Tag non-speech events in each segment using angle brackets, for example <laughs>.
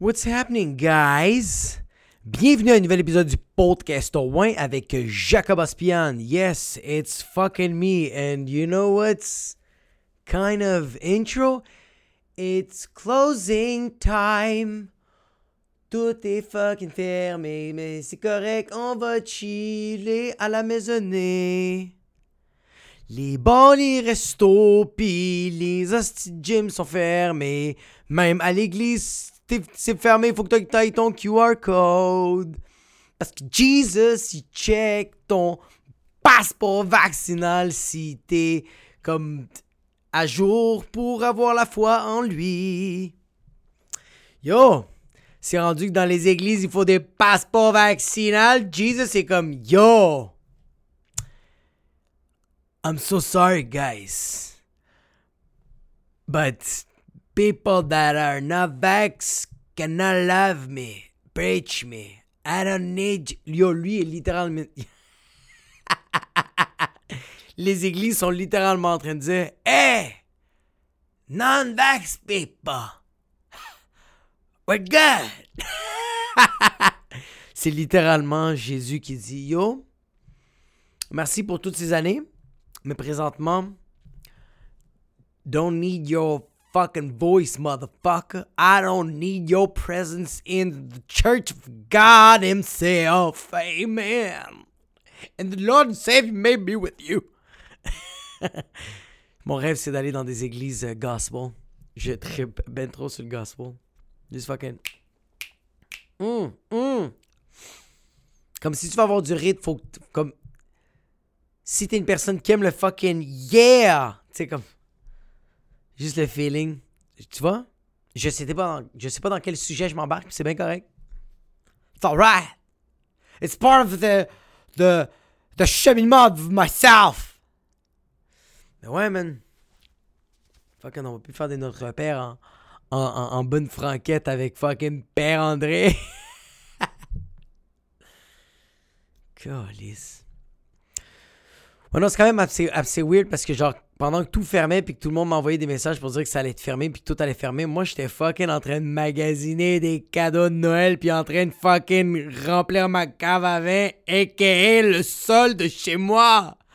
What's happening, guys? Bienvenue à un nouvel épisode du podcast au avec Jacob Aspian. Yes, it's fucking me. And you know what's kind of intro? It's closing time. Tout est fucking fermé, mais c'est correct, on va chiller à la maisonnée. Les bars, les restos, pis les hosties de gym sont fermés. Même à l'église, c'est fermé, faut que tu ailles ton QR code. Parce que Jesus, il check ton passeport vaccinal si t'es comme à jour pour avoir la foi en lui. Yo, c'est rendu que dans les églises, il faut des passeports vaccinales. Jesus, c'est comme yo. I'm so sorry, guys. But people that are not vax cannot love me, preach me. I don't need. Yo, lui est littéralement. <laughs> Les églises sont littéralement en train de dire Hey! Non-vax people! <laughs> We're good! <laughs> C'est littéralement Jésus qui dit Yo, merci pour toutes ces années, mais présentement, don't need your fucking voice, motherfucker. I don't need your presence in the church of God Himself. Amen. And the Lord and Savior may be with you. <laughs> Mon rêve, c'est d'aller dans des églises euh, gospel. Je tripe ben trop sur le gospel. Juste fucking. Hum, <sniffs> hum. Comme si tu veux avoir du rythme, faut que. Comme. Si t'es une personne qui aime le fucking yeah! Tu sais, comme. Juste le feeling. Tu vois? Je sais pas dans, je sais pas dans quel sujet je m'embarque, c'est bien correct. It's alright! It's part of the. the. the cheminement of myself! Mais ouais, man. Fucking, on va plus faire des notre repères en, en, en, en bonne franquette avec fucking Père André. <laughs> Calice. Ouais, non, c'est quand même assez, assez weird parce que, genre, pendant que tout fermait puis que tout le monde m'envoyait des messages pour dire que ça allait être fermé puis que tout allait fermer, moi, j'étais fucking en train de magasiner des cadeaux de Noël puis en train de fucking remplir ma cave à vin, a.k.a. le sol de chez moi. <laughs>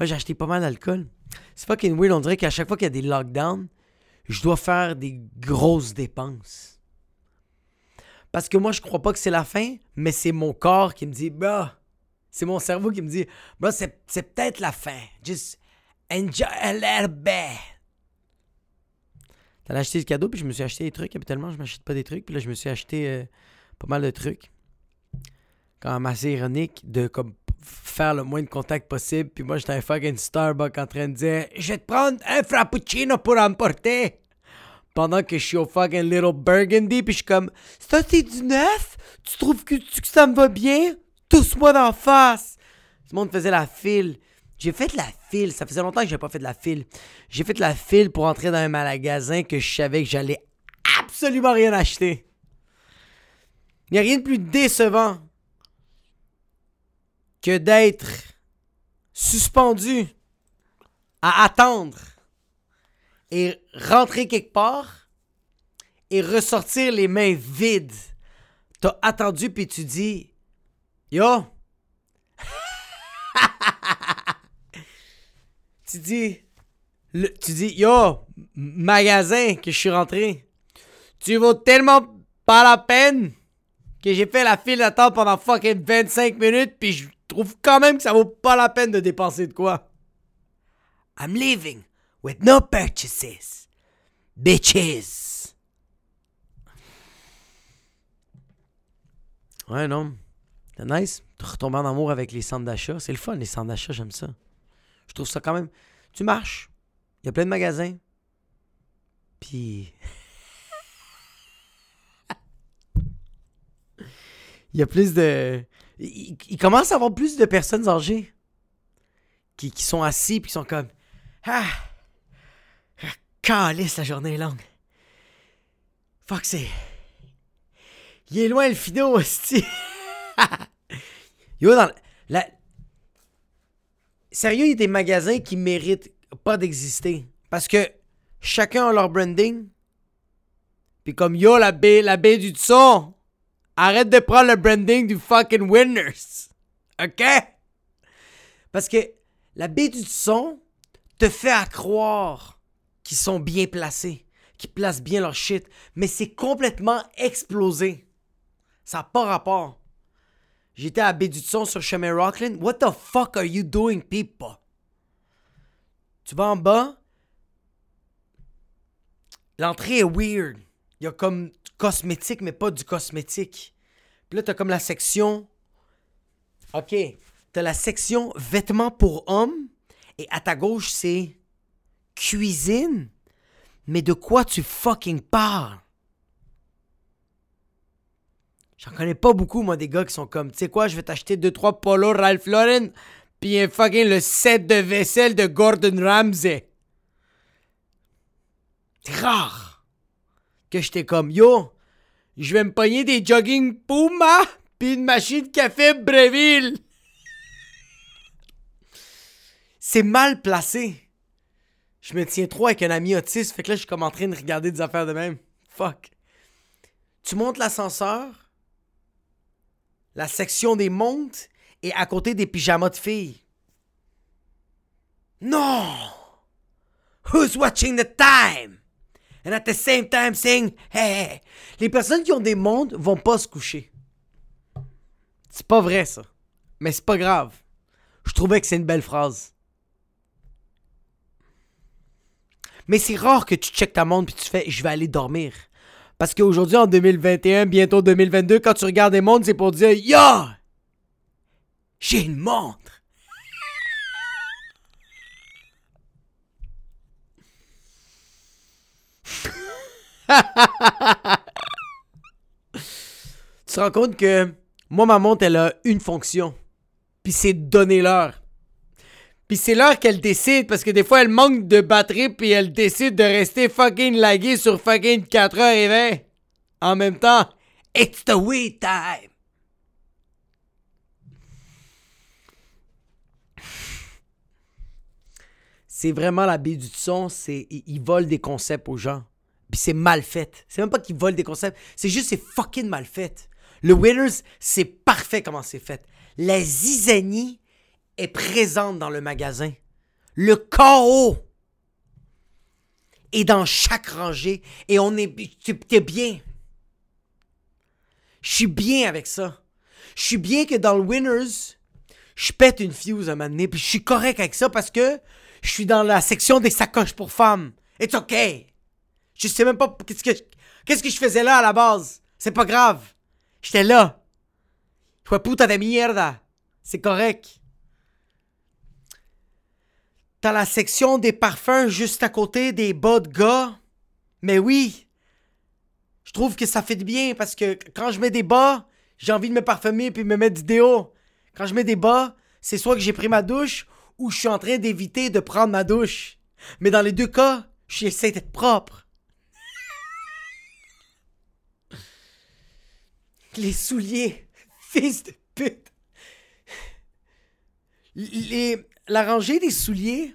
Ouais, j'ai acheté pas mal d'alcool. C'est fucking weird. On dirait qu'à chaque fois qu'il y a des lockdowns, je dois faire des grosses dépenses. Parce que moi, je crois pas que c'est la fin, mais c'est mon corps qui me dit, bah, c'est mon cerveau qui me dit, bah, c'est, peut-être la fin. Just enjoy bit. T'allais acheter le cadeau, puis je me suis acheté des trucs. Habituellement, je m'achète pas des trucs. Puis là, je me suis acheté euh, pas mal de trucs. Quand même assez ironique de comme faire le moins de contact possible. Puis moi, j'étais un fucking Starbucks en train de dire Je vais te prendre un frappuccino pour emporter. Pendant que je suis au fucking Little Burgundy. Puis je suis comme Ça, c'est du neuf? Tu trouves que ça me va bien? Tousse-moi d'en face. Tout le monde faisait la file. J'ai fait la file. Ça faisait longtemps que j'ai pas fait de la file. J'ai fait la file pour entrer dans un magasin que je savais que j'allais absolument rien acheter. Il n'y a rien de plus décevant que d'être suspendu à attendre et rentrer quelque part et ressortir les mains vides. T'as attendu puis tu dis Yo! <laughs> tu dis tu dis Yo, magasin que je suis rentré. Tu vaux tellement pas la peine que j'ai fait la file d'attente pendant fucking 25 minutes, puis je trouve quand même que ça vaut pas la peine de dépenser de quoi. I'm leaving with no purchases. Bitches. Ouais, non. C'est nice. Retomber en amour avec les centres d'achat. C'est le fun, les centres d'achat, j'aime ça. Je trouve ça quand même. Tu marches. Il y a plein de magasins. Puis. <laughs> Il y a plus de. Il, il commence à avoir plus de personnes âgées qui, qui sont assis puis qui sont comme. Ah! ah Calice, la journée est longue. Fuck, c'est. Il est loin le fido, <laughs> hostie. <laughs> Yo. Sérieux, il y a des magasins qui méritent pas d'exister. Parce que chacun a leur branding. Puis comme yo, la baie, la du son, arrête de prendre le branding du fucking Winners. OK? Parce que la baie du son te fait à croire qu'ils sont bien placés, qu'ils placent bien leur shit, mais c'est complètement explosé. Ça n'a pas rapport. J'étais à baie du son sur chemin Rockland. What the fuck are you doing, people? Tu vas en bas? L'entrée est weird. Il y a comme cosmétique, mais pas du cosmétique. Puis là, t'as comme la section. Ok. T'as la section vêtements pour hommes. Et à ta gauche, c'est cuisine. Mais de quoi tu fucking parles? J'en connais pas beaucoup, moi, des gars qui sont comme, tu sais quoi, je vais t'acheter 2-3 polos Ralph Lauren, puis un fucking le set de vaisselle de Gordon Ramsay. C'est rare que j'étais comme, yo, je vais me pogner des jogging Puma, puis une machine café Breville. C'est mal placé. Je me tiens trop avec un ami autiste, fait que là, je suis comme en train de regarder des affaires de même. Fuck. Tu montes l'ascenseur, la section des montes et à côté des pyjamas de filles. Non! Who's watching the time? And at the same time saying, hey, les personnes qui ont des montres vont pas se coucher. C'est pas vrai ça. Mais c'est pas grave. Je trouvais que c'est une belle phrase. Mais c'est rare que tu checkes ta montre puis tu fais je vais aller dormir. Parce qu'aujourd'hui, en 2021, bientôt 2022, quand tu regardes des montres, c'est pour dire Yo! J'ai une montre! <laughs> tu te rends compte que moi, ma montre, elle a une fonction. Puis c'est donner l'heure. Puis c'est l'heure qu'elle décide, parce que des fois, elle manque de batterie, puis elle décide de rester fucking laguée sur fucking 4h20. En même temps, it's the weed time. C'est vraiment la bille du son, c'est ils volent des concepts aux gens. Puis c'est mal fait. C'est même pas qu'ils volent des concepts, c'est juste c'est fucking mal fait. Le Winners, c'est parfait comment c'est fait. La zizanie est présente dans le magasin. Le chaos est dans chaque rangée et on est. T'es bien. Je suis bien avec ça. Je suis bien que dans le Winners, je pète une fuse à un moment donné, puis je suis correct avec ça parce que je suis dans la section des sacoches pour femmes. It's okay. Je sais même pas qu'est-ce que, qu'est-ce que je faisais là à la base. C'est pas grave. J'étais là. Fue puta de mierda. C'est correct. T'as la section des parfums juste à côté des bas de gars? Mais oui. Je trouve que ça fait bien parce que quand je mets des bas, j'ai envie de me parfumer puis me mettre du déo. Quand je mets des bas, c'est soit que j'ai pris ma douche ou je suis en train d'éviter de prendre ma douche. Mais dans les deux cas, j'essaie d'être propre. Les souliers, fils de pute. Les, la rangée des souliers,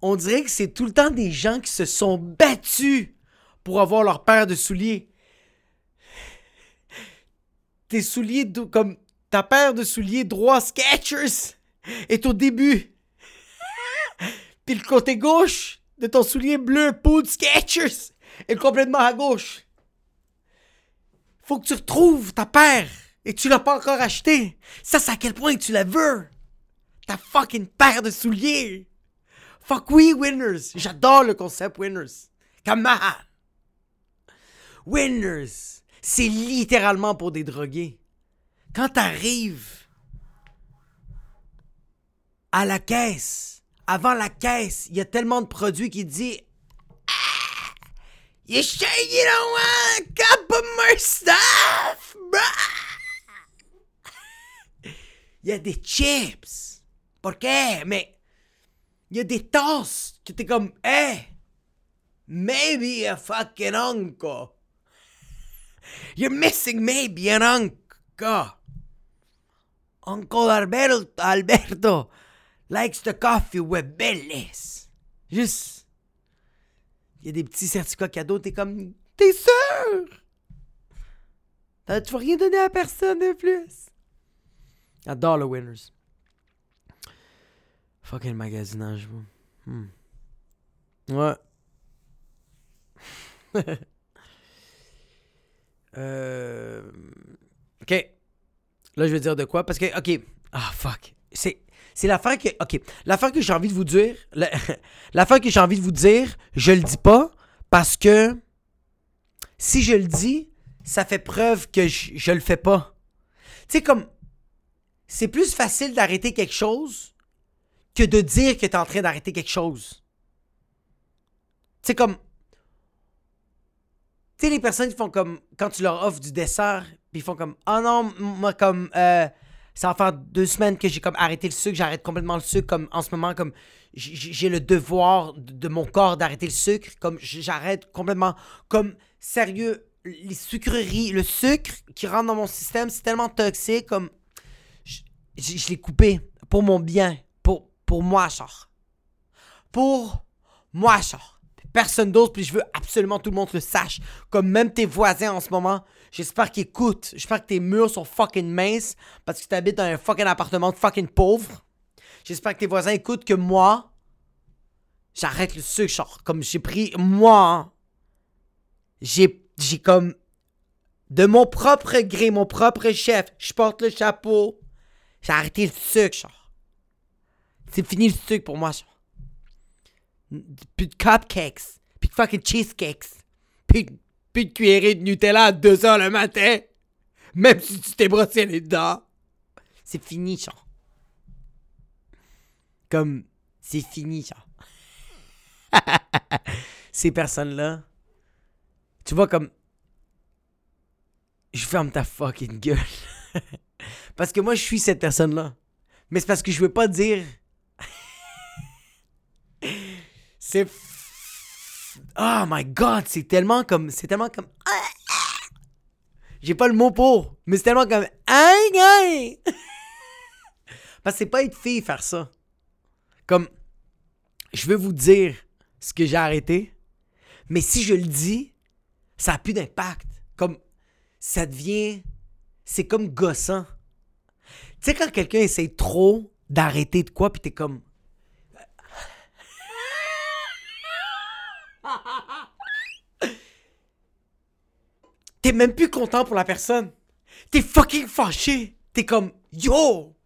on dirait que c'est tout le temps des gens qui se sont battus pour avoir leur paire de souliers. Tes souliers, comme ta paire de souliers droit Skechers est au début. Puis le côté gauche de ton soulier bleu poudre Skechers est complètement à gauche. Faut que tu retrouves ta paire et tu l'as pas encore acheté. Ça, c'est à quel point tu la veux? Ta fucking paire de souliers. Fuck oui, Winners. J'adore le concept Winners. Come on. Winners. C'est littéralement pour des drogués. Quand t'arrives à la caisse, avant la caisse, il y a tellement de produits qui disent ah, You sure you don't want a more stuff, <laughs> Il y a des chips. Pourquoi? Mais il y des tasses que t'es comme, hey, maybe a fucking uncle. <laughs> You're missing maybe an uncle. Uncle Alberto, Alberto likes the coffee with Baileys. Juste. Il y a des petits certificats cadeaux, t'es comme, t'es sûr? Tu vas rien donner à personne de plus? J'adore le Winners. Fucking magasinage, moi. Hmm. Ouais. <laughs> euh... Ok. Là, je vais dire de quoi? Parce que, ok. Ah, fuck. C'est. C'est l'affaire que. Ok. L'affaire que j'ai envie de vous dire. <laughs> L'affaire que j'ai envie de vous dire, je le dis pas parce que. Si je le dis, ça fait preuve que je, je le fais pas. Tu sais, comme. C'est plus facile d'arrêter quelque chose que de dire que tu es en train d'arrêter quelque chose. Sais, comme. Tu sais, les personnes qui font comme. Quand tu leur offres du dessert, puis ils font comme. Oh non, moi, comme. Euh, ça va faire deux semaines que j'ai comme arrêté le sucre, j'arrête complètement le sucre, comme en ce moment, comme j'ai le devoir de mon corps d'arrêter le sucre, comme j'arrête complètement, comme sérieux, les sucreries, le sucre qui rentre dans mon système, c'est tellement toxique, comme je, l'ai coupé pour mon bien, pour, moi, genre. Pour moi, genre. Personne d'autre, puis je veux absolument tout le monde le sache. Comme même tes voisins en ce moment. J'espère qu'ils écoutent. J'espère que tes murs sont fucking minces parce que tu habites dans un fucking appartement de fucking pauvre. J'espère que tes voisins écoutent que moi, j'arrête le sucre. Genre, comme j'ai pris, moi, j'ai, j'ai comme, de mon propre gré, mon propre chef, je porte le chapeau. J'ai arrêté le sucre, genre. C'est fini le sucre pour moi. Plus de cupcakes. Plus de fucking cheesecakes. Plus, de cuillerée de Nutella à 2h le matin. Même si tu t'es brossé les dents. C'est fini, genre. Comme, c'est fini, genre. <laughs> Ces personnes-là. Tu vois, comme. Je ferme ta fucking gueule. <laughs> Parce que moi, je suis cette personne-là. Mais c'est parce que je veux pas dire. C'est. Oh my god, c'est tellement comme. C'est tellement comme. J'ai pas le mot pour, mais c'est tellement comme. <laughs> Parce que c'est pas être fille faire ça. Comme. Je veux vous dire ce que j'ai arrêté, mais si je le dis, ça a plus d'impact. Comme. Ça devient c'est comme gossant. Tu sais, quand quelqu'un essaie trop d'arrêter de quoi, puis t'es comme. T'es même plus content pour la personne. T'es fucking fâché. T'es comme, yo!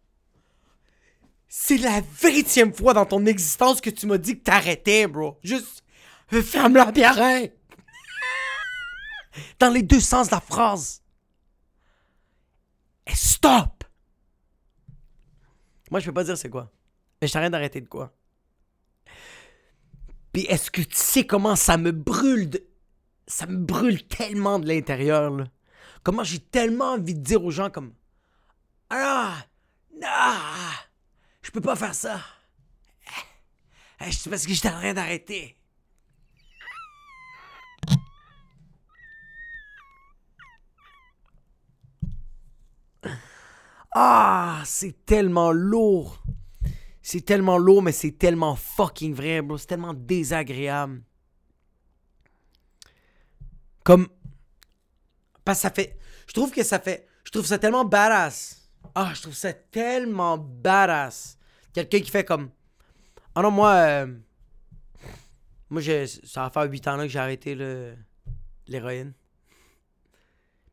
C'est la vingtième fois dans ton existence que tu m'as dit que t'arrêtais, bro. Juste, ferme la bière. Dans les deux sens de la phrase. Stop! Moi, je peux pas dire c'est quoi. Mais je d'arrêter de quoi. Est-ce que tu sais comment ça me brûle de... Ça me brûle tellement de l'intérieur, là? Comment j'ai tellement envie de dire aux gens comme... Ah! Ah! Je peux pas faire ça. Eh, eh, c'est parce que je t'arrête d'arrêter. Ah, c'est tellement lourd. C'est tellement lourd, mais c'est tellement fucking vrai, bro. C'est tellement désagréable. Comme. Parce que ça fait. Je trouve que ça fait. Je trouve ça tellement badass. Ah, je trouve ça tellement badass. Quelqu'un qui fait comme. Ah non, moi. Euh, moi, ça va faire 8 ans là que j'ai arrêté l'héroïne.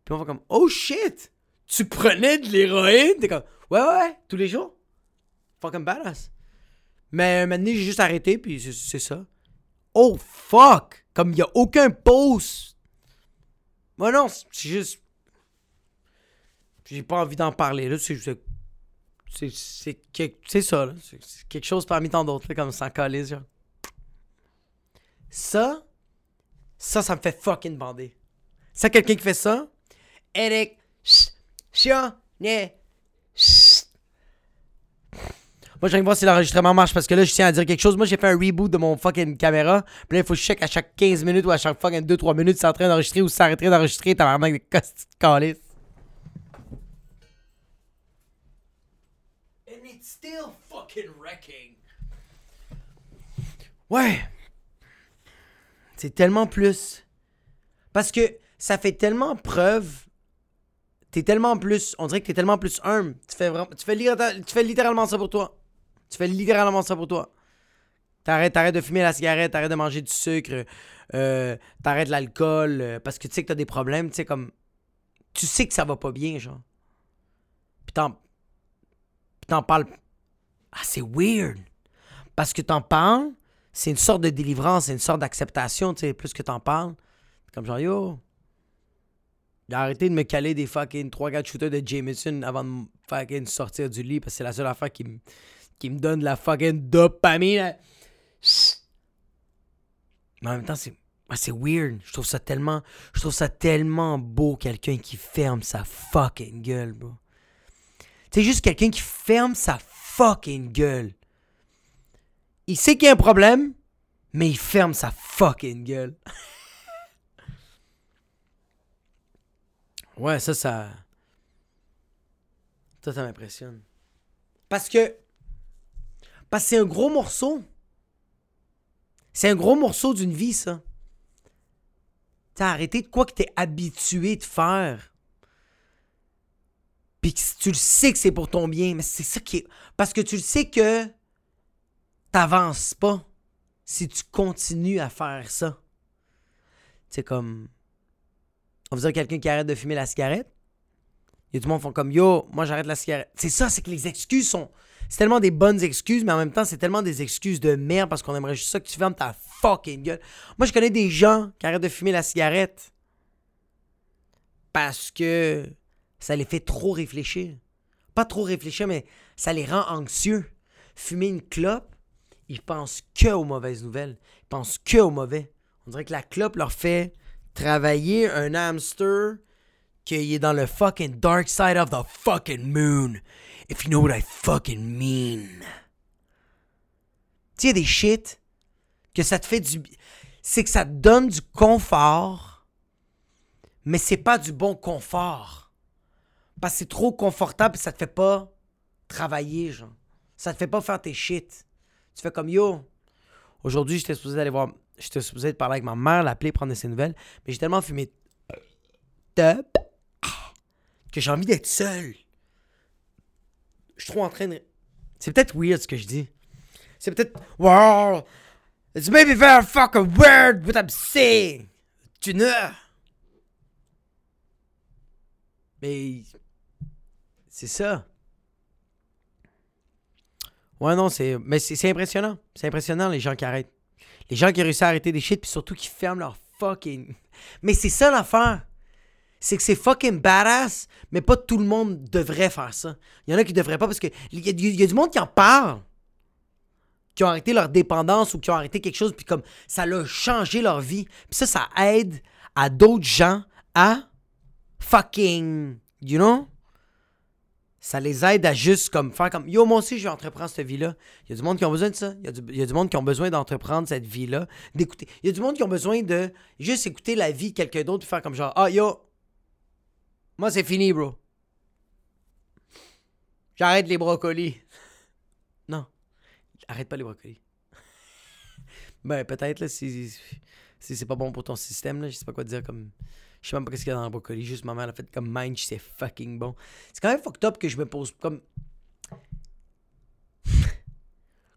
Puis on va comme. Oh shit! tu prenais de l'héroïne? T'es comme, ouais, ouais, tous les jours. Fucking badass. Mais maintenant, j'ai juste arrêté, puis c'est ça. Oh, fuck! Comme il n'y a aucun post. Moi, non, c'est juste. J'ai pas envie d'en parler, là. C'est. C'est c'est ça, là. C'est quelque chose parmi tant d'autres, comme sans coller, genre. Ça, ça, ça me fait fucking bander. C'est quelqu'un qui fait ça, Eric, Chien, Moi, j'aimerais voir si l'enregistrement marche parce que là, je tiens à dire quelque chose. Moi, j'ai fait un reboot de mon fucking caméra. Puis là, il faut que je check à chaque 15 minutes ou à chaque fucking 2-3 minutes si c'est en train d'enregistrer ou si d'enregistrer. T'as vraiment des costes de calice. And it's still fucking wrecking. Ouais. C'est tellement plus. Parce que ça fait tellement preuve T'es tellement plus. On dirait que t'es tellement plus humble. Tu fais, vraiment, tu, fais, tu fais littéralement ça pour toi. Tu fais littéralement ça pour toi. T'arrêtes, t'arrêtes de fumer la cigarette, t'arrêtes de manger du sucre, euh, t'arrêtes l'alcool, euh, parce que tu sais que t'as des problèmes, tu sais, comme. Tu sais que ça va pas bien, genre. Puis t'en. T'en parles. Ah, c'est weird. Parce que t'en parles, c'est une sorte de délivrance, c'est une sorte d'acceptation, tu sais, plus que t'en parles. Comme genre, yo. J'ai arrêté de me caler des fucking 3-4 shooters de Jameson avant de fucking sortir du lit, parce que c'est la seule affaire qui me, qui me donne la fucking dopamine. Mais en même temps, c'est. c'est weird. Je trouve ça tellement. Je trouve ça tellement beau, quelqu'un qui ferme sa fucking gueule, bro. C'est juste quelqu'un qui ferme sa fucking gueule. Il sait qu'il y a un problème, mais il ferme sa fucking gueule. <laughs> ouais, ça, ça. Ça, ça m'impressionne. Parce que. Parce que c'est un gros morceau. C'est un gros morceau d'une vie, ça. T'as arrêté de quoi que t'es habitué de faire. Puis tu le sais que c'est pour ton bien, mais c'est ça qui. Parce que tu le sais que t'avances pas si tu continues à faire ça. C'est comme. On va dire quelqu'un qui arrête de fumer la cigarette. Il a du monde font comme Yo, moi j'arrête la cigarette. C'est ça, c'est que les excuses sont c'est tellement des bonnes excuses, mais en même temps, c'est tellement des excuses de merde parce qu'on aimerait juste ça que tu fermes ta fucking gueule. Moi, je connais des gens qui arrêtent de fumer la cigarette parce que ça les fait trop réfléchir. Pas trop réfléchir, mais ça les rend anxieux. Fumer une clope, ils pensent que aux mauvaises nouvelles. Ils pensent que aux mauvais. On dirait que la clope leur fait travailler un hamster qui est dans le fucking dark side of the fucking moon. If you know what I fucking mean. Tu sais, des shit que ça te fait du. C'est que ça te donne du confort, mais c'est pas du bon confort. Parce que c'est trop confortable et ça te fait pas travailler, genre. Ça te fait pas faire tes shit. Tu fais comme yo. Aujourd'hui, j'étais supposé aller voir. J'étais supposé parler avec ma mère, l'appeler, prendre ses nouvelles. Mais j'ai tellement fumé top que j'ai envie d'être seul je suis trop en train de. C'est peut-être weird ce que je dis. C'est peut-être. Wow! It's maybe very fucking weird what I'm saying! Tu ne. Mais. C'est ça. Ouais, non, c'est. Mais c'est impressionnant. C'est impressionnant, les gens qui arrêtent. Les gens qui réussissent à arrêter des shit, puis surtout qui ferment leur fucking. Mais c'est ça l'affaire c'est que c'est fucking badass, mais pas tout le monde devrait faire ça. Il y en a qui devraient pas parce que il y, a du monde qui en parle, qui ont arrêté leur dépendance ou qui ont arrêté quelque chose, puis comme ça a changé leur vie. Puis ça, ça aide à d'autres gens à fucking, you know? Ça les aide à juste comme faire comme Yo, moi aussi, je vais entreprendre cette vie-là. Il y a du monde qui ont besoin de ça. Il y a du, y a du monde qui ont besoin d'entreprendre cette vie-là. D'écouter. Il y a du monde qui ont besoin de juste écouter la vie de quelqu'un d'autre et faire comme genre Ah, yo, moi, c'est fini, bro. J'arrête les brocolis. <laughs> non. Arrête pas les brocolis. <laughs> ben, peut-être, là, si, c'est pas bon pour ton système, là, je sais pas quoi dire comme. Je sais même pas ce qu'il y a dans le brocoli. Juste ma mère a fait comme mind, c'est fucking bon. C'est quand même fucked up que je me pose comme. <laughs>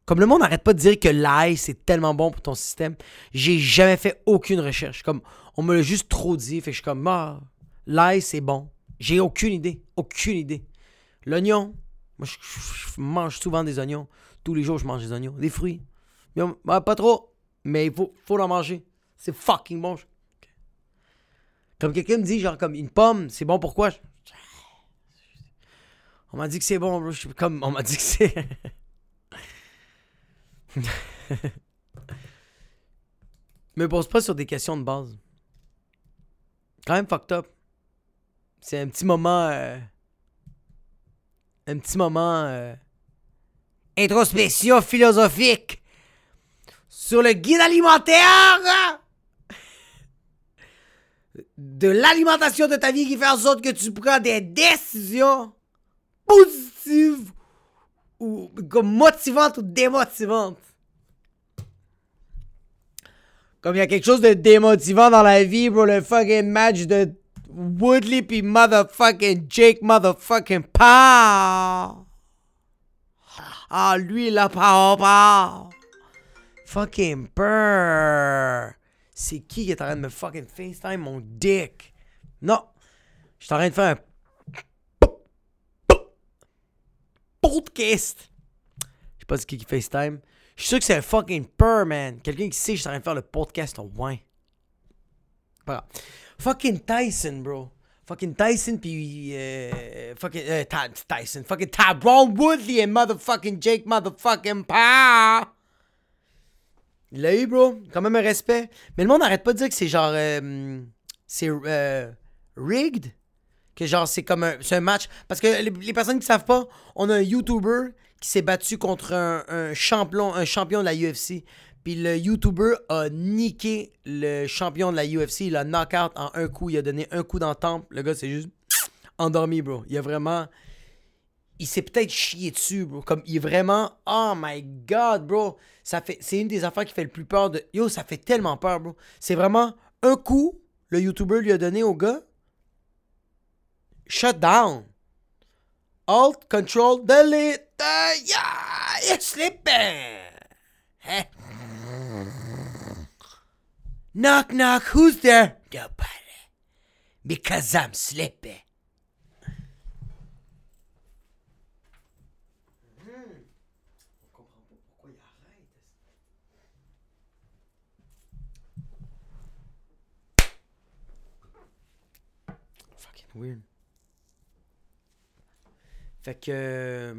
Comme le monde n'arrête pas de dire que l'ail, c'est tellement bon pour ton système. J'ai jamais fait aucune recherche. Comme, on me l'a juste trop dit. Fait que je suis comme, ah, L'ail, c'est bon. J'ai aucune idée. Aucune idée. L'oignon, moi, je, mange souvent des oignons. Tous les jours, je mange des oignons. Des fruits. pas trop, mais il faut, faut en manger. C'est fucking bon. Comme quelqu'un me dit, genre, comme une pomme, c'est bon pourquoi? On m'a dit que c'est bon, Comme, on m'a dit que c'est. <laughs> Me pose pas sur des questions de base. Quand même fucked up. C'est un petit moment. Euh, un petit moment. Euh, introspection philosophique sur le guide alimentaire de l'alimentation de ta vie qui fait en sorte que tu prends des décisions positives ou comme motivantes ou démotivantes. Comme il y a quelque chose de démotivant dans la vie pour le fucking match de Woodley puis motherfucking Jake motherfucking Paul. Ah, lui, là, Paul. Fucking Burr. C'est qui qui est en train de me fucking FaceTime mon dick? Non. Je suis en train de faire un podcast. Je sais pas c'est qui qui FaceTime. Je suis sûr que c'est un fucking purr, man. Quelqu'un qui sait que je suis en train de faire le podcast au moins. Pas. Fucking Tyson, bro. Fucking Tyson puis euh, fucking euh, Tyson, fucking Tyrone Woodley et motherfucking Jake motherfucking Pa. Il l'a eu, bro. Quand même un respect. Mais le monde n'arrête pas de dire que c'est genre. Euh, c'est euh, rigged. Que genre, c'est comme un, un match. Parce que les, personnes qui savent pas, on a un YouTuber qui s'est battu contre un champion, un champion de la UFC. Puis le YouTuber a niqué le champion de la UFC. Il a knock-out en un coup. Il a donné un coup dans le temple. Le gars, c'est juste <sniffs> endormi, bro. Il a vraiment. Il s'est peut-être chié dessus, bro. Comme il est vraiment. Oh my god, bro. Ça fait. C'est une des affaires qui fait le plus peur de. Yo, ça fait tellement peur, bro. C'est vraiment un coup, le YouTuber lui a donné au gars. Shut down. Alt, control, delete. Uh, yeah, you're sleeping. Hein? Knock, knock, who's there? Nobody. Because I'm sleepy. Fucking weird. Fait que. Euh,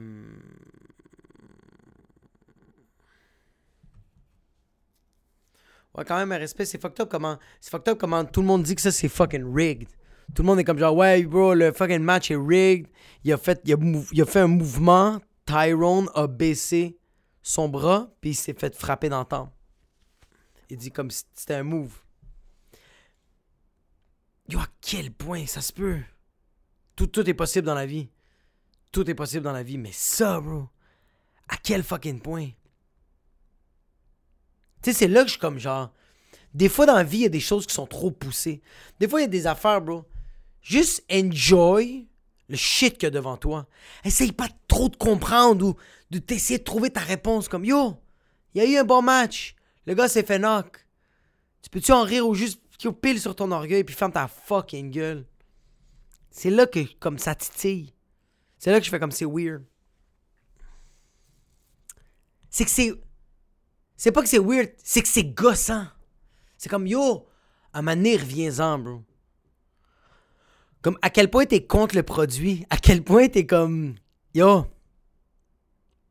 Quand même, un respect, c'est fucked up comment. C'est fucked up comment tout le monde dit que ça c'est fucking rigged. Tout le monde est comme genre, ouais, bro, le fucking match est rigged. Il a fait, il a, il a fait un mouvement. Tyrone a baissé son bras, puis il s'est fait frapper dans le temple. Il dit comme si c'était un move. Yo, à quel point ça se peut? Tout, tout est possible dans la vie. Tout est possible dans la vie, mais ça, bro. À quel fucking point? C'est là que je suis comme genre. Des fois dans la vie, il y a des choses qui sont trop poussées. Des fois, il y a des affaires, bro. Juste enjoy le shit qu'il y a devant toi. Essaye pas trop de comprendre ou de t'essayer de trouver ta réponse comme Yo, il y a eu un bon match. Le gars s'est fait knock. Tu peux-tu en rire ou juste pile sur ton orgueil puis ferme ta fucking gueule? C'est là que comme ça titille. C'est là que je fais comme c'est weird. C'est que c'est. C'est pas que c'est weird, c'est que c'est gossant. C'est comme yo, à ma nez, reviens-en, bro. Comme à quel point t'es contre le produit, à quel point t'es comme yo.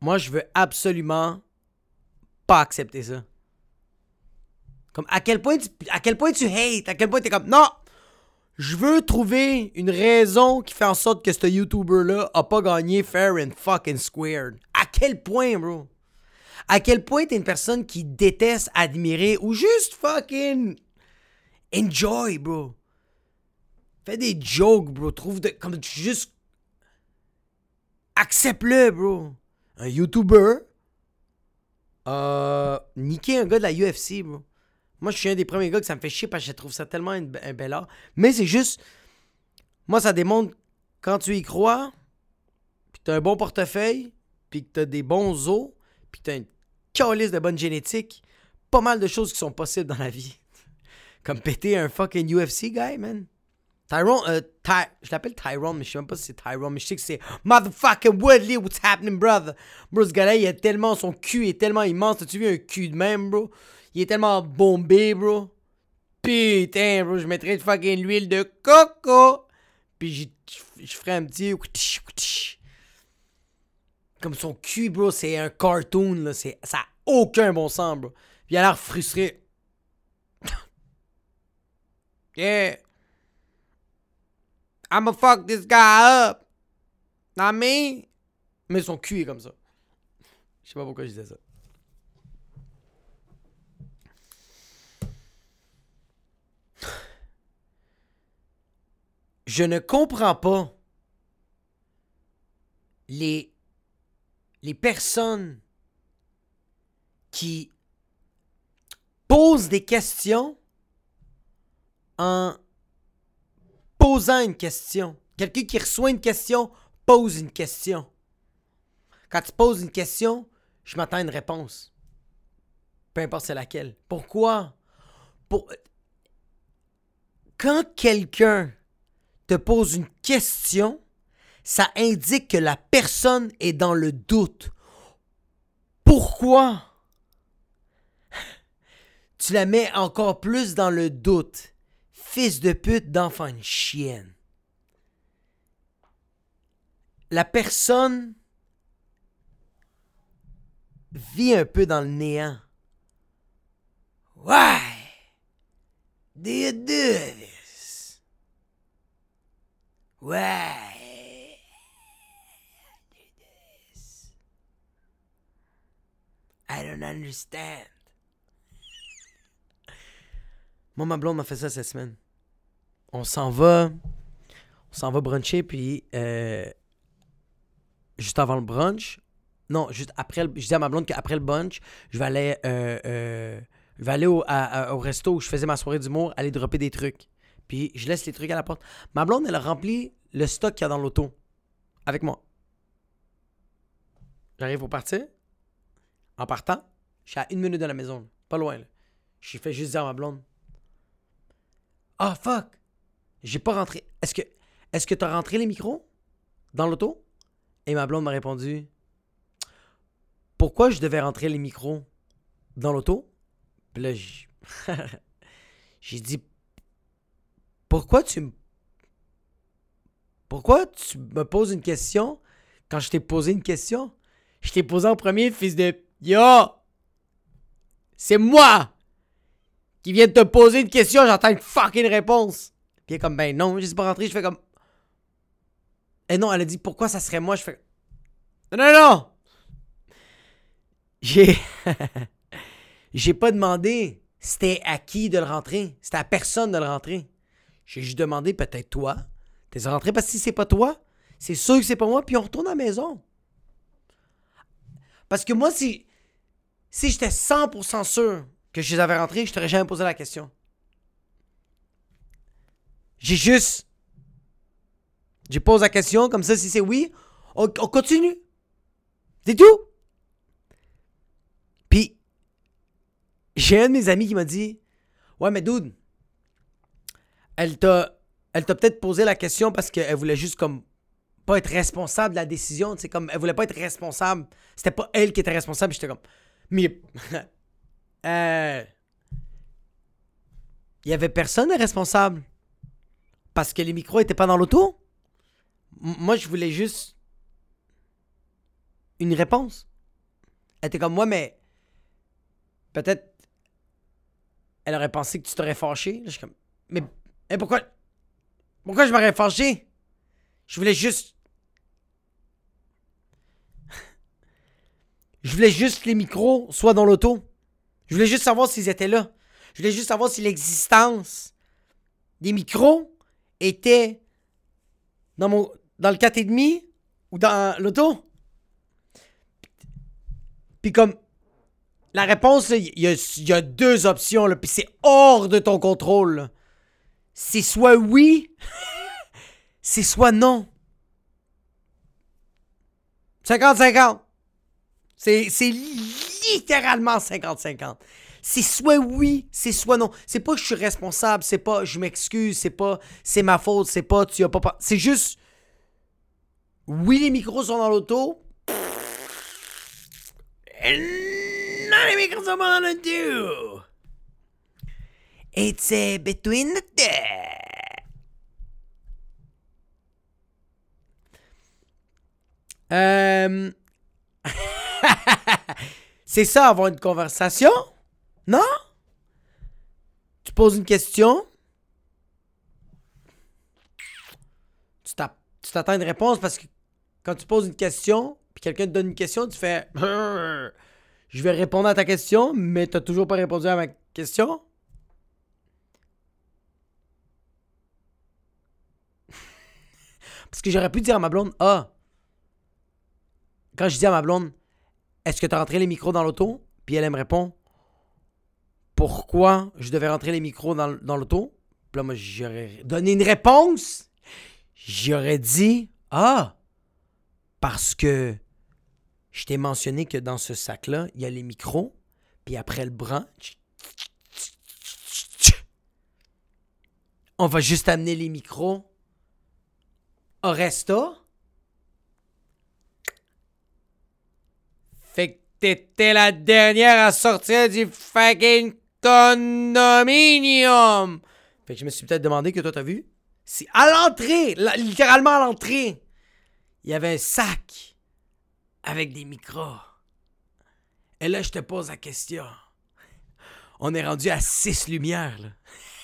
Moi, je veux absolument pas accepter ça. Comme à quel point tu, à quel point tu hates, à quel point t'es comme non. Je veux trouver une raison qui fait en sorte que ce YouTuber-là a pas gagné fair and fucking squared. À quel point, bro? À quel point t'es une personne qui déteste admirer ou juste fucking enjoy, bro. Fais des jokes, bro. Trouve de, comme juste accepte-le, bro. Un YouTuber a niqué un gars de la UFC, bro. Moi, je suis un des premiers gars que ça me fait chier parce que je trouve ça tellement un bel art. Mais c'est juste. Moi, ça démontre quand tu y crois, puis t'as un bon portefeuille, puis que t'as des bons os, puis que t'as une calice de bonne génétique, pas mal de choses qui sont possibles dans la vie. <laughs> Comme péter un fucking UFC guy, man. Tyrone, euh, Ty- je l'appelle Tyrone, mais je sais même pas si c'est Tyrone, mais je sais que c'est Motherfucking Woodley, what's happening, brother? Bro, ce gars-là, il a tellement, son cul est tellement immense. T'as-tu vu un cul de même, bro? Il est tellement bombé, bro. Putain, bro, je mettrais de fucking l'huile de coco. Puis je ferais un petit. Comme son cul, bro, c'est un cartoon, là. Ça a aucun bon sens, bro. Puis il a l'air frustré. <laughs> yeah. I'ma fuck this guy up. Not me. Mais son cul est comme ça. Je sais pas pourquoi je disais ça. Je ne comprends pas les, les personnes qui posent des questions en posant une question. Quelqu'un qui reçoit une question pose une question. Quand tu poses une question, je m'attends à une réponse. Peu importe c'est laquelle. Pourquoi? Pour... Quand quelqu'un te pose une question, ça indique que la personne est dans le doute. Pourquoi? <laughs> Tu la mets encore plus dans le doute. Fils de pute d'enfant de chienne. La personne vit un peu dans le néant. Why do you do this? Why do this? I don't understand. Moi, ma blonde m'a fait ça cette semaine. On s'en va. On s'en va bruncher, puis euh, juste avant le brunch, non, juste après, le, je dis à ma blonde qu'après le brunch, je vais aller, euh, euh, au, au, resto où je faisais ma soirée d'humour, aller dropper des trucs. Puis je laisse les trucs à la porte. Ma blonde, elle a rempli le stock qu'il y a dans l'auto avec moi. J'arrive au partir. En partant, je suis à une minute de la maison, pas loin. Je fais juste dire à ma blonde Ah, fuck J'ai pas rentré. Est-ce que est-ce que t'as rentré les micros dans l'auto Et ma blonde m'a répondu pourquoi je devais rentrer les micros dans l'auto? Puis là, j'ai <laughs> dit, pourquoi tu me... Pourquoi tu me poses une question quand je t'ai posé une question? Je t'ai posé en premier, fils de... Yo! C'est moi qui viens de te poser une question, j'entends une fucking réponse. Puis elle est comme, ben non, je suis pas rentré, je fais comme... Et eh non, elle a dit, pourquoi ça serait moi? Je fais... Non, non, non! J'ai. <laughs> J'ai pas demandé c'était à qui de le rentrer. C'était à personne de le rentrer. J'ai juste demandé peut-être toi. T'es rentré parce que si c'est pas toi, c'est sûr que c'est pas moi, puis on retourne à la maison. Parce que moi, si, si j'étais 100% sûr que je les avais rentrés, je t'aurais jamais posé la question. J'ai juste. J'ai posé la question, comme ça, si c'est oui, on continue. C'est tout. J'ai un de mes amis qui m'a dit Ouais, mais dude, elle t'a, elle t'a peut-être posé la question parce qu'elle voulait juste comme pas être responsable de la décision. C'est comme elle voulait pas être responsable. C'était pas elle qui était responsable. J'étais comme Mais <laughs> euh, il y avait personne responsable parce que les micros étaient pas dans l'auto. moi, je voulais juste une réponse. Elle était comme moi, mais peut-être elle aurait pensé que tu t'aurais fâché. mais pourquoi, pourquoi je m'aurais fâché? Je voulais juste. Je voulais juste que les micros soient dans l'auto. Je voulais juste savoir s'ils étaient là. Je voulais juste savoir si l'existence des micros était dans, dans le 4,5 ou dans l'auto. Puis comme la réponse, il y, a deux options, puis c'est hors de ton contrôle. C'est soit oui, <laughs> c'est soit non. 50-50. C'est littéralement 50-50. C'est soit oui, c'est soit non. C'est pas que je suis responsable, c'est pas je m'excuse, c'est pas c'est ma faute, c'est pas tu as pas. C'est juste oui, les micros sont dans l'auto not even someone to do. It's uh, between the two. Euh... <laughs> C'est ça, avoir une conversation? Non? Tu poses une question? Tu t'attends une réponse parce que quand tu poses une question, puis quelqu'un te donne une question, tu fais je vais répondre à ta question, mais t'as toujours pas répondu à ma question. Parce que j'aurais pu dire à ma blonde, ah, quand je dis à ma blonde, est-ce que tu as rentré les micros dans l'auto? Puis elle, me répond, pourquoi je devais rentrer les micros dans, l'auto? Puis là, moi, j'aurais donné une réponse. J'aurais dit Ah, parce que je t'ai mentionné que dans ce sac-là, il y a les micros, puis après le branch, on va juste amener les micros au resto. Fait que t'étais la dernière à sortir du fucking condominium. Fait que je me suis peut-être demandé que toi t'as vu. Si à l'entrée, littéralement à l'entrée, il y avait un sac avec des micros. Et là, je te pose la question. On est rendu à six lumières, là.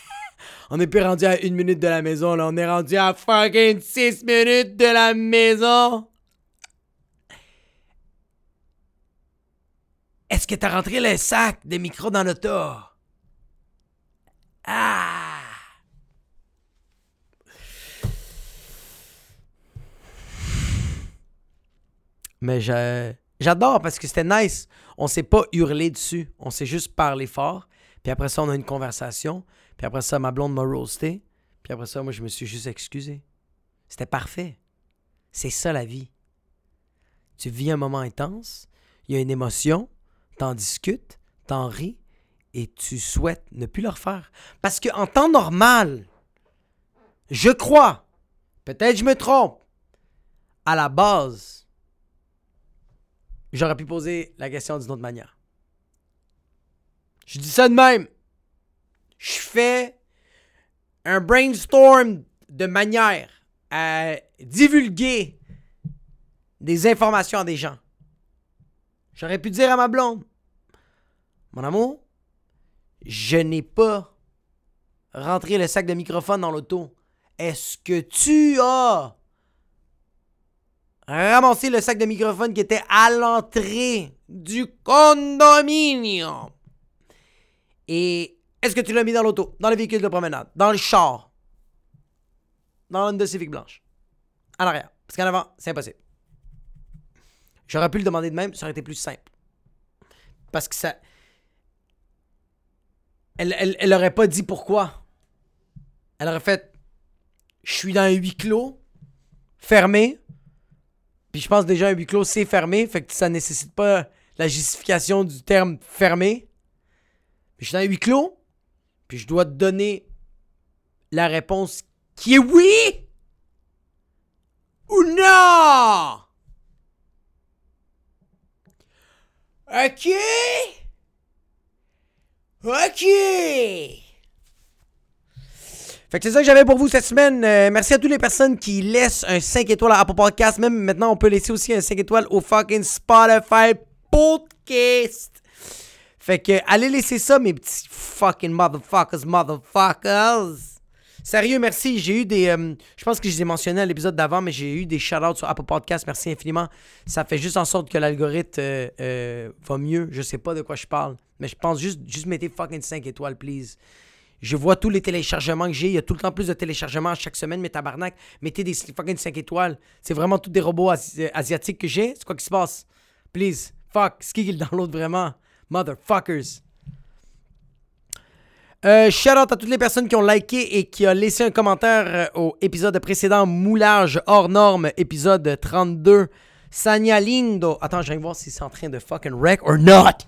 <laughs> On n'est plus rendu à une minute de la maison, là. On est rendu à fucking six minutes de la maison. Est-ce que t'as rentré le sac de micros dans l'auto? Ah! Mais j'adore parce que c'était nice. On s'est pas hurlé dessus. On s'est juste parlé fort. Puis après ça, on a une conversation. Puis après ça, ma blonde m'a roasté. Puis après ça, moi, je me suis juste excusé. C'était parfait. C'est ça la vie. Tu vis un moment intense, il y a une émotion, t'en discutes, t'en ris, et tu souhaites ne plus le refaire. Parce qu'en temps normal, je crois, peut-être je me trompe, à la base, j'aurais pu poser la question d'une autre manière. Je dis ça de même. Je fais un brainstorm de manière à divulguer des informations à des gens. J'aurais pu dire à ma blonde, mon amour, je n'ai pas rentré le sac de microphone dans l'auto. Est-ce que tu as ramassé le sac de microphone qui était à l'entrée du condominium? Et est-ce que tu l'as mis dans l'auto, dans le véhicule de promenade, dans le char, dans de Civic blanche, en arrière? Parce qu'en avant, c'est impossible. J'aurais pu le demander de même, ça aurait été plus simple. Parce que ça. Elle, elle, elle aurait pas dit pourquoi. Elle aurait fait Je suis dans un huis clos, fermé. Puis je pense déjà un huis clos, c'est fermé. Fait que ça nécessite pas la justification du terme fermé. Puis je suis dans un huis clos. Puis je dois te donner la réponse qui est oui ou non. OK. OK. Fait que c'est ça que j'avais pour vous cette semaine. Euh, merci à toutes les personnes qui laissent un 5 étoiles à Apple Podcast. Même maintenant, on peut laisser aussi un 5 étoiles au fucking Spotify Podcast. Fait que allez laisser ça, mes petits fucking motherfuckers, motherfuckers. Sérieux, merci. J'ai eu des. euh, je pense que je les ai mentionnés à l'épisode d'avant, mais j'ai eu des shout-outs sur Apple Podcast. Merci infiniment. Ça fait juste en sorte que l'algorithme euh, euh, va mieux. Je sais pas de quoi je parle. Mais je pense juste, juste mettez fucking 5 étoiles, please. Je vois tous les téléchargements que j'ai. Il y a tout le temps plus de téléchargements chaque semaine, mais tabarnak, mettez des fucking 5 étoiles. C'est vraiment tous des robots asi- asiatiques que j'ai. C'est quoi qui se passe? Please. Fuck. C'est qui qui le download vraiment? Motherfuckers. Euh, shout out à toutes les personnes qui ont liké et qui ont laissé un commentaire euh, au épisode précédent Moulage hors norme, épisode 32. Sanya Lindo. Attends, je viens voir si c'est en train de fucking wreck or not.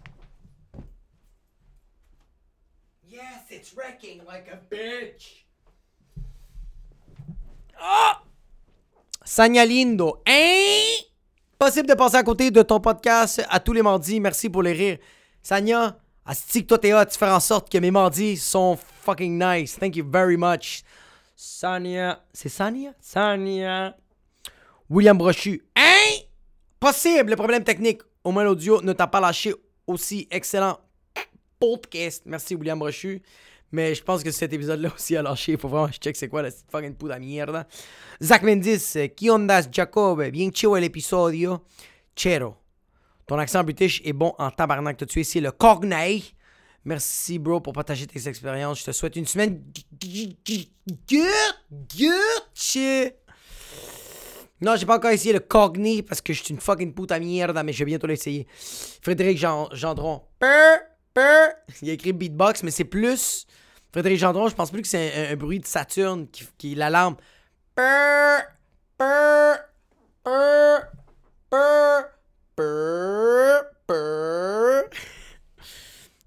Yes, it's wrecking like a bitch. Ah! Sanya Lindo. Hein? Possible de passer à côté de ton podcast à tous les mardis. Merci pour les rires. Sanya, asti que toi t'es hot, tu fais en sorte que mes mardis sont fucking nice. Thank you very much. Sanya. C'est Sanya? Sanya. William Brochu. Hein? Possible, le problème technique. Au moins l'audio ne t'a pas lâché aussi excellent podcast. Merci William Brochu. Mais je pense que cet épisode-là aussi a lâché. Il faut vraiment que je check c'est quoi la fucking puta mierda. Zach Mendes, ¿qué ondas, Jacob? Bien chill el episodio. Chero. Ton accent british est bon en tabarnak. T'as tué ici le Cognay. Merci, bro, pour partager tes expériences. Je te souhaite une semaine. Non, j'ai pas encore essayé le Cogni parce que je suis une fucking puta mierda, mais je vais bientôt l'essayer. Frédéric Gendron. Il a écrit beatbox, mais c'est plus Frédéric Gendron, je pense plus que c'est un, bruit de Saturne qui, qui l'alarme.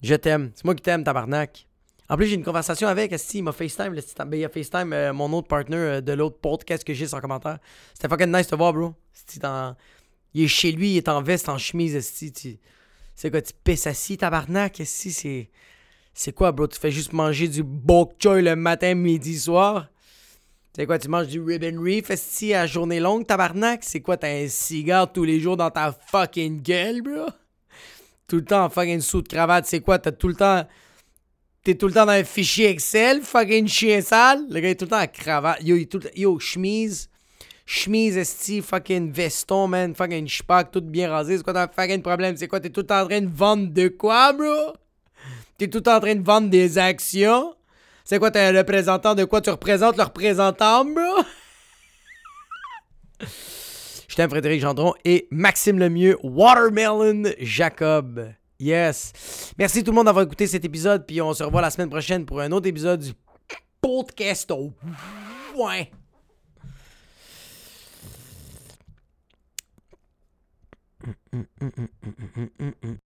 Je t'aime. C'est moi qui t'aime, tabarnak. En plus, j'ai une conversation avec Esti. Il m'a FaceTime. le ben, il a FaceTime euh, mon autre partner euh, de l'autre podcast que j'ai sans commentaire. C'était fucking nice de te voir, bro. Dans- Il est chez lui, il est en veste, en chemise, Esti. Tu... C'est quoi, tu pisses assis, tabarnak? Esti, c'est. C'est quoi, bro? Tu fais juste manger du bok choy le matin, midi, soir? C'est quoi, tu manges du ribbon reef, Esti, à journée longue, tabarnak? C'est quoi, t'as un cigare tous les jours dans ta fucking gueule, bro? Tout le temps en fucking sous de cravate, c'est quoi? T'as tout le temps. T'es tout le temps dans un fichier Excel, fucking chien sale? Le gars est tout le temps en cravate. Yo, tout le Yo, chemise. Chemise, esti, fucking veston, man. Fucking schpack, tout bien rasé. C'est quoi ton fucking problème? C'est quoi? T'es tout le temps en train de vendre de quoi, bro? T'es tout le temps en train de vendre des actions? C'est quoi, t'es un représentant de quoi? Tu représentes le représentant, bro? <laughs> Je t'aime Frédéric Gendron et Maxime Lemieux, Watermelon Jacob. Yes. Merci tout le monde d'avoir écouté cet épisode, puis on se revoit la semaine prochaine pour un autre épisode du podcast au.